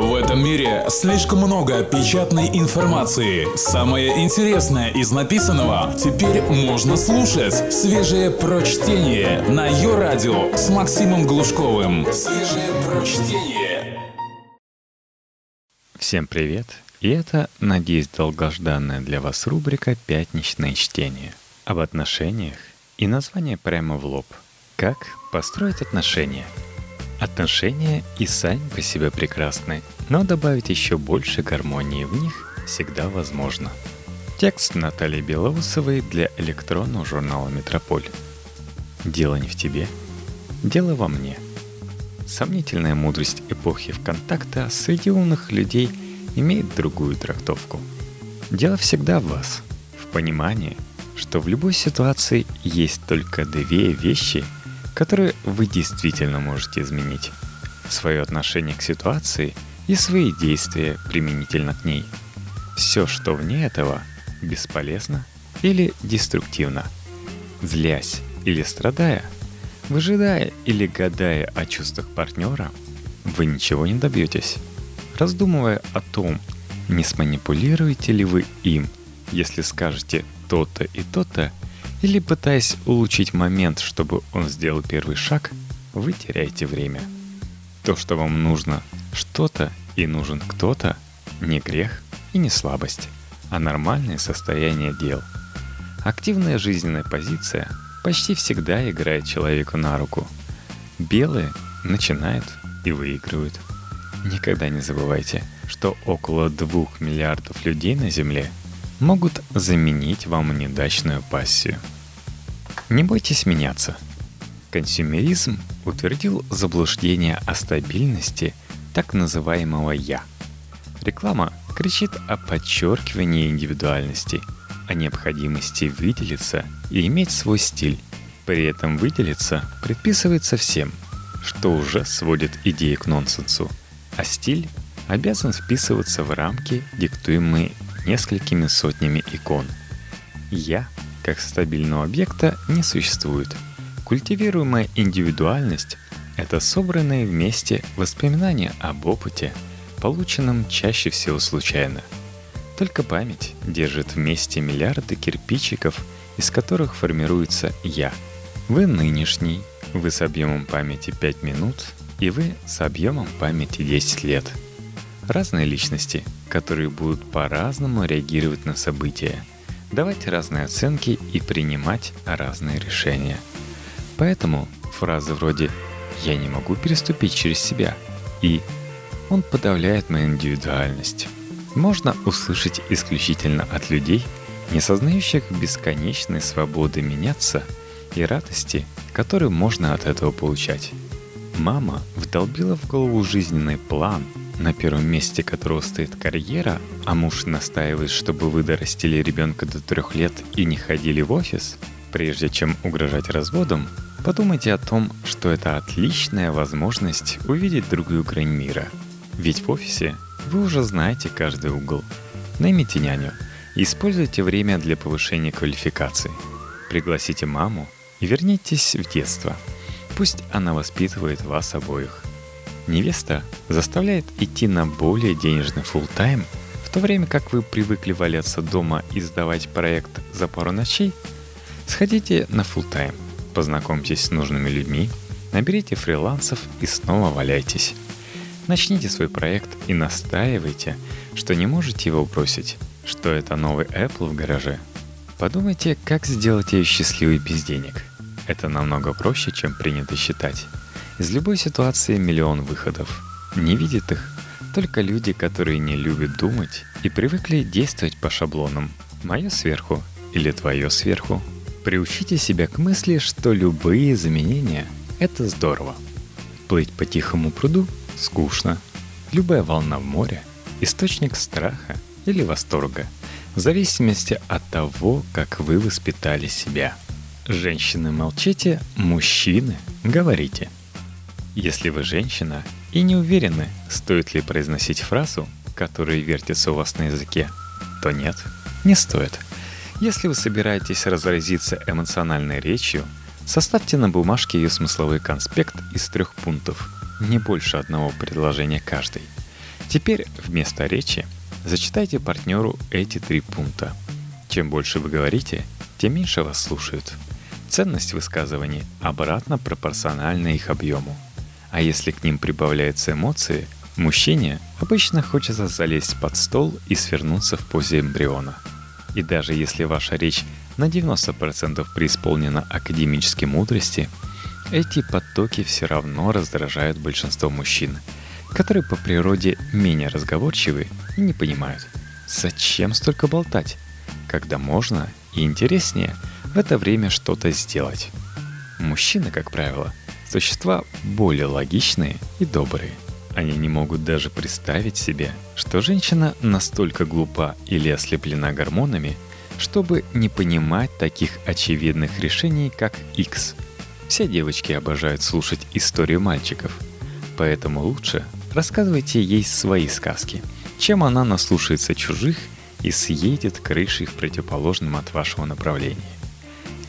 В этом мире слишком много печатной информации. Самое интересное из написанного теперь можно слушать. Свежее прочтение на ее радио с Максимом Глушковым. Свежее прочтение. Всем привет! И это, надеюсь, долгожданная для вас рубрика «Пятничное чтение». Об отношениях и название прямо в лоб. Как построить отношения – Отношения и сами по себе прекрасны, но добавить еще больше гармонии в них всегда возможно. Текст Натальи Белоусовой для электронного журнала «Метрополь». Дело не в тебе, дело во мне. Сомнительная мудрость эпохи ВКонтакта среди умных людей имеет другую трактовку. Дело всегда в вас, в понимании, что в любой ситуации есть только две вещи – которые вы действительно можете изменить. Свое отношение к ситуации и свои действия применительно к ней. Все, что вне этого, бесполезно или деструктивно. Злясь или страдая, выжидая или гадая о чувствах партнера, вы ничего не добьетесь. Раздумывая о том, не сманипулируете ли вы им, если скажете то-то и то-то, или пытаясь улучшить момент, чтобы он сделал первый шаг, вы теряете время. То, что вам нужно что-то и нужен кто-то, не грех и не слабость, а нормальное состояние дел. Активная жизненная позиция почти всегда играет человеку на руку. Белые начинают и выигрывают. Никогда не забывайте, что около двух миллиардов людей на Земле – могут заменить вам неудачную пассию. Не бойтесь меняться. Консюмеризм утвердил заблуждение о стабильности так называемого «я». Реклама кричит о подчеркивании индивидуальности, о необходимости выделиться и иметь свой стиль. При этом выделиться предписывается всем, что уже сводит идеи к нонсенсу, а стиль обязан вписываться в рамки, диктуемые несколькими сотнями икон. «Я» как стабильного объекта не существует. Культивируемая индивидуальность — это собранные вместе воспоминания об опыте, полученном чаще всего случайно. Только память держит вместе миллиарды кирпичиков, из которых формируется «я». Вы нынешний, вы с объемом памяти 5 минут, и вы с объемом памяти 10 лет. Разные личности — которые будут по-разному реагировать на события, давать разные оценки и принимать разные решения. Поэтому фразы вроде «я не могу переступить через себя» и «он подавляет мою индивидуальность» можно услышать исключительно от людей, не сознающих бесконечной свободы меняться и радости, которую можно от этого получать. Мама вдолбила в голову жизненный план – на первом месте которого стоит карьера, а муж настаивает, чтобы вы дорастили ребенка до трех лет и не ходили в офис, прежде чем угрожать разводом, подумайте о том, что это отличная возможность увидеть другую грань мира. Ведь в офисе вы уже знаете каждый угол. Наймите няню используйте время для повышения квалификации. Пригласите маму и вернитесь в детство. Пусть она воспитывает вас обоих – Невеста заставляет идти на более денежный full тайм в то время как вы привыкли валяться дома и сдавать проект за пару ночей, сходите на full тайм познакомьтесь с нужными людьми, наберите фрилансов и снова валяйтесь. Начните свой проект и настаивайте, что не можете его бросить, что это новый Apple в гараже. Подумайте, как сделать ее счастливой без денег. Это намного проще, чем принято считать. Из любой ситуации миллион выходов. Не видят их только люди, которые не любят думать и привыкли действовать по шаблонам. Мое сверху или твое сверху. Приучите себя к мысли, что любые изменения – это здорово. Плыть по тихому пруду – скучно. Любая волна в море – источник страха или восторга, в зависимости от того, как вы воспитали себя. Женщины молчите, мужчины говорите – если вы женщина и не уверены, стоит ли произносить фразу, которая вертится у вас на языке, то нет, не стоит. Если вы собираетесь разразиться эмоциональной речью, составьте на бумажке ее смысловой конспект из трех пунктов, не больше одного предложения каждый. Теперь вместо речи зачитайте партнеру эти три пункта. Чем больше вы говорите, тем меньше вас слушают. Ценность высказываний обратно пропорциональна их объему. А если к ним прибавляются эмоции, мужчине обычно хочется залезть под стол и свернуться в позе эмбриона. И даже если ваша речь на 90% преисполнена академической мудрости, эти потоки все равно раздражают большинство мужчин, которые по природе менее разговорчивы и не понимают, зачем столько болтать, когда можно и интереснее в это время что-то сделать. Мужчины, как правило, существа более логичные и добрые. Они не могут даже представить себе, что женщина настолько глупа или ослеплена гормонами, чтобы не понимать таких очевидных решений, как X. Все девочки обожают слушать историю мальчиков, поэтому лучше рассказывайте ей свои сказки, чем она наслушается чужих и съедет крышей в противоположном от вашего направления.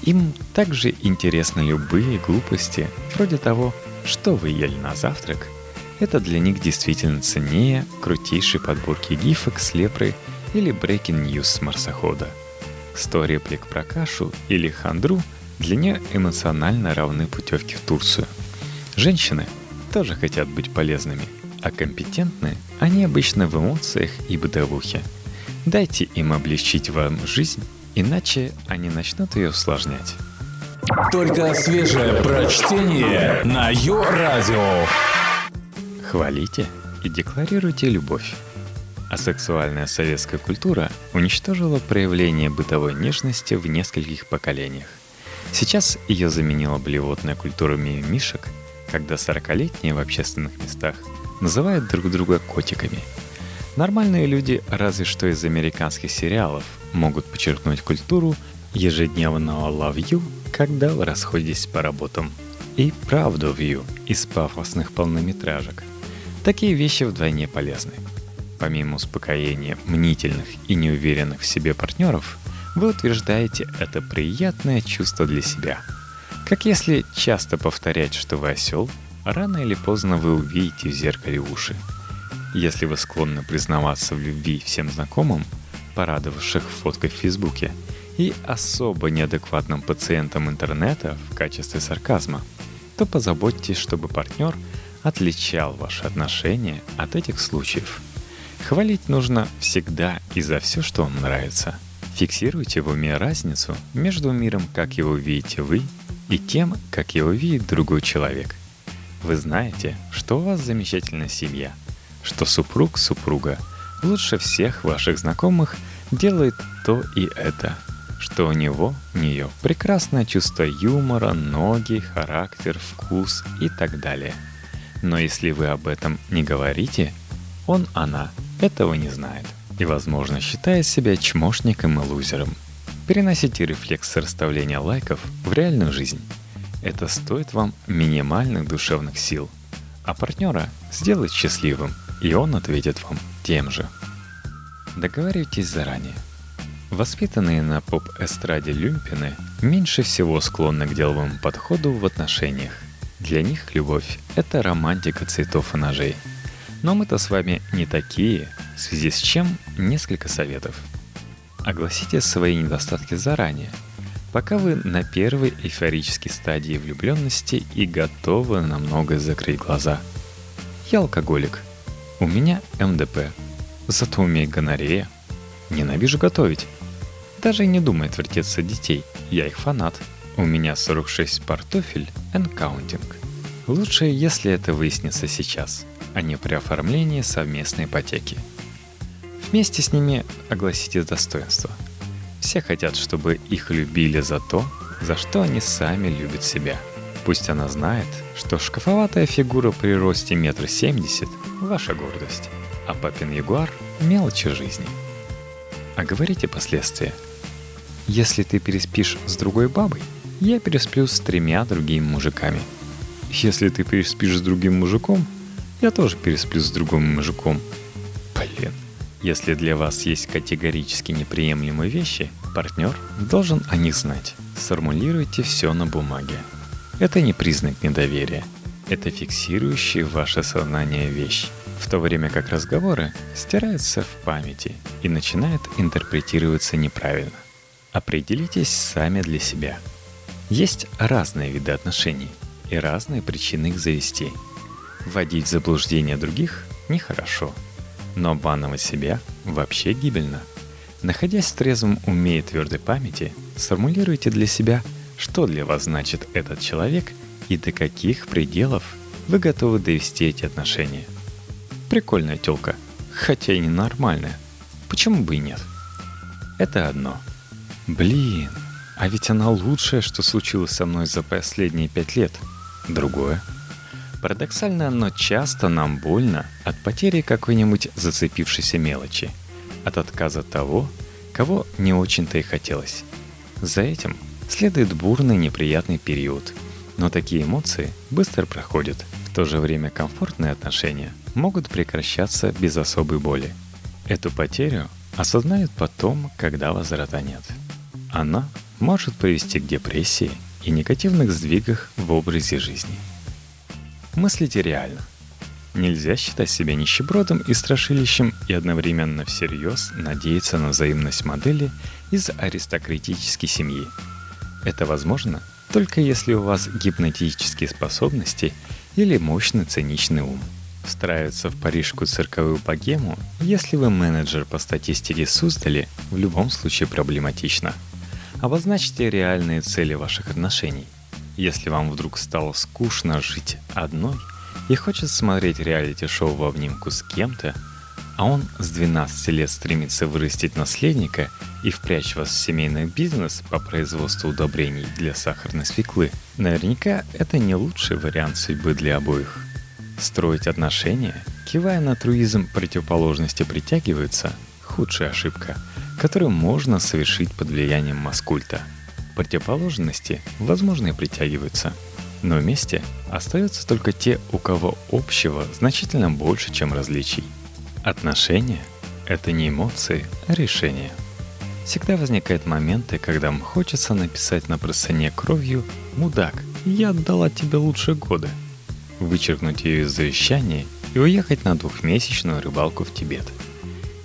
Им также интересны любые глупости, вроде того, что вы ели на завтрак. Это для них действительно ценнее крутейшей подборки гифок с лепрой или breaking news с марсохода. Сто реплик про кашу или хандру для нее эмоционально равны путевке в Турцию. Женщины тоже хотят быть полезными, а компетентны они обычно в эмоциях и бытовухе. Дайте им облегчить вам жизнь Иначе они начнут ее усложнять. Только свежее прочтение на Йо-Радио. Хвалите и декларируйте любовь. А сексуальная советская культура уничтожила проявление бытовой нежности в нескольких поколениях. Сейчас ее заменила блевотная культура мимишек, когда 40-летние в общественных местах называют друг друга котиками. Нормальные люди разве что из американских сериалов – могут подчеркнуть культуру ежедневного love you, когда вы расходитесь по работам, и правду view из пафосных полнометражек. Такие вещи вдвойне полезны. Помимо успокоения мнительных и неуверенных в себе партнеров, вы утверждаете это приятное чувство для себя. Как если часто повторять, что вы осел, рано или поздно вы увидите в зеркале уши. Если вы склонны признаваться в любви всем знакомым, порадовавших фоткой в Фейсбуке, и особо неадекватным пациентам интернета в качестве сарказма, то позаботьтесь, чтобы партнер отличал ваши отношения от этих случаев. Хвалить нужно всегда и за все, что вам нравится. Фиксируйте в уме разницу между миром, как его видите вы, и тем, как его видит другой человек. Вы знаете, что у вас замечательная семья, что супруг супруга лучше всех ваших знакомых – делает то и это, что у него, у нее прекрасное чувство юмора, ноги, характер, вкус и так далее. Но если вы об этом не говорите, он, она этого не знает и, возможно, считает себя чмошником и лузером. Переносите рефлекс расставления лайков в реальную жизнь. Это стоит вам минимальных душевных сил, а партнера сделает счастливым, и он ответит вам тем же. Договаривайтесь заранее. Воспитанные на поп-эстраде люмпины меньше всего склонны к деловому подходу в отношениях. Для них любовь – это романтика цветов и ножей. Но мы-то с вами не такие, в связи с чем несколько советов. Огласите свои недостатки заранее, пока вы на первой эйфорической стадии влюбленности и готовы на многое закрыть глаза. Я алкоголик. У меня МДП – Зато умеет гонорея. Ненавижу готовить. Даже и не думает вертеться детей. Я их фанат. У меня 46 пар туфель and counting. Лучше, если это выяснится сейчас, а не при оформлении совместной ипотеки. Вместе с ними огласите достоинства. Все хотят, чтобы их любили за то, за что они сами любят себя. Пусть она знает, что шкафоватая фигура при росте метра семьдесят – ваша гордость а папин ягуар – мелочи жизни. А говорите последствия. Если ты переспишь с другой бабой, я пересплю с тремя другими мужиками. Если ты переспишь с другим мужиком, я тоже пересплю с другим мужиком. Блин. Если для вас есть категорически неприемлемые вещи, партнер должен о них знать. Сформулируйте все на бумаге. Это не признак недоверия. Это фиксирующая ваше сознание вещь. в то время как разговоры стираются в памяти и начинают интерпретироваться неправильно. Определитесь сами для себя. Есть разные виды отношений и разные причины их завести. Вводить в заблуждение других нехорошо, но обманывать себя вообще гибельно. Находясь в трезвом уме и твердой памяти, сформулируйте для себя, что для вас значит этот человек и до каких пределов вы готовы довести эти отношения. Прикольная тёлка, хотя и ненормальная. Почему бы и нет? Это одно. Блин, а ведь она лучшее, что случилось со мной за последние пять лет. Другое. Парадоксально, но часто нам больно от потери какой-нибудь зацепившейся мелочи, от отказа того, кого не очень-то и хотелось. За этим следует бурный неприятный период, но такие эмоции быстро проходят. В то же время комфортные отношения могут прекращаться без особой боли. Эту потерю осознают потом, когда возврата нет. Она может привести к депрессии и негативных сдвигах в образе жизни – Мыслите реально. Нельзя считать себя нищебродом и страшилищем и одновременно всерьез надеяться на взаимность модели из аристократической семьи. Это возможно только если у вас гипнотические способности или мощный циничный ум. Встраиваться в парижскую цирковую богему, если вы менеджер по статистике Суздали, в любом случае проблематично. Обозначьте реальные цели ваших отношений – если вам вдруг стало скучно жить одной и хочется смотреть реалити-шоу в обнимку с кем-то, а он с 12 лет стремится вырастить наследника и впрячь вас в семейный бизнес по производству удобрений для сахарной свеклы, наверняка это не лучший вариант судьбы для обоих. Строить отношения, кивая на труизм противоположности притягиваются – худшая ошибка, которую можно совершить под влиянием маскульта – Противоположности, возможно, и притягиваются. Но вместе остаются только те, у кого общего значительно больше, чем различий. Отношения — это не эмоции, а решения. Всегда возникают моменты, когда вам хочется написать на простыне кровью «Мудак, я отдала тебе лучшие годы», вычеркнуть ее из завещания и уехать на двухмесячную рыбалку в Тибет.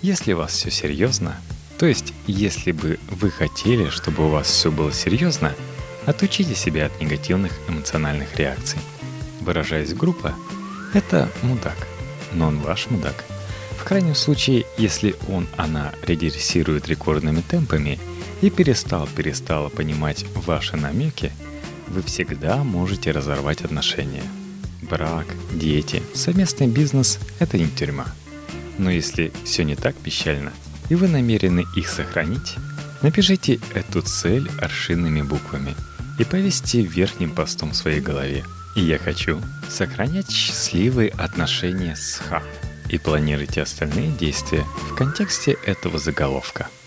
Если у вас все серьезно, то есть, если бы вы хотели, чтобы у вас все было серьезно, отучите себя от негативных эмоциональных реакций. Выражаясь группа, это мудак, но он ваш мудак. В крайнем случае, если он, она редрессирует рекордными темпами и перестал-перестала понимать ваши намеки, вы всегда можете разорвать отношения. Брак, дети, совместный бизнес – это не тюрьма. Но если все не так печально – и вы намерены их сохранить, напишите эту цель аршинными буквами и повесьте верхним постом в своей голове. И я хочу сохранять счастливые отношения с Ха и планируйте остальные действия в контексте этого заголовка –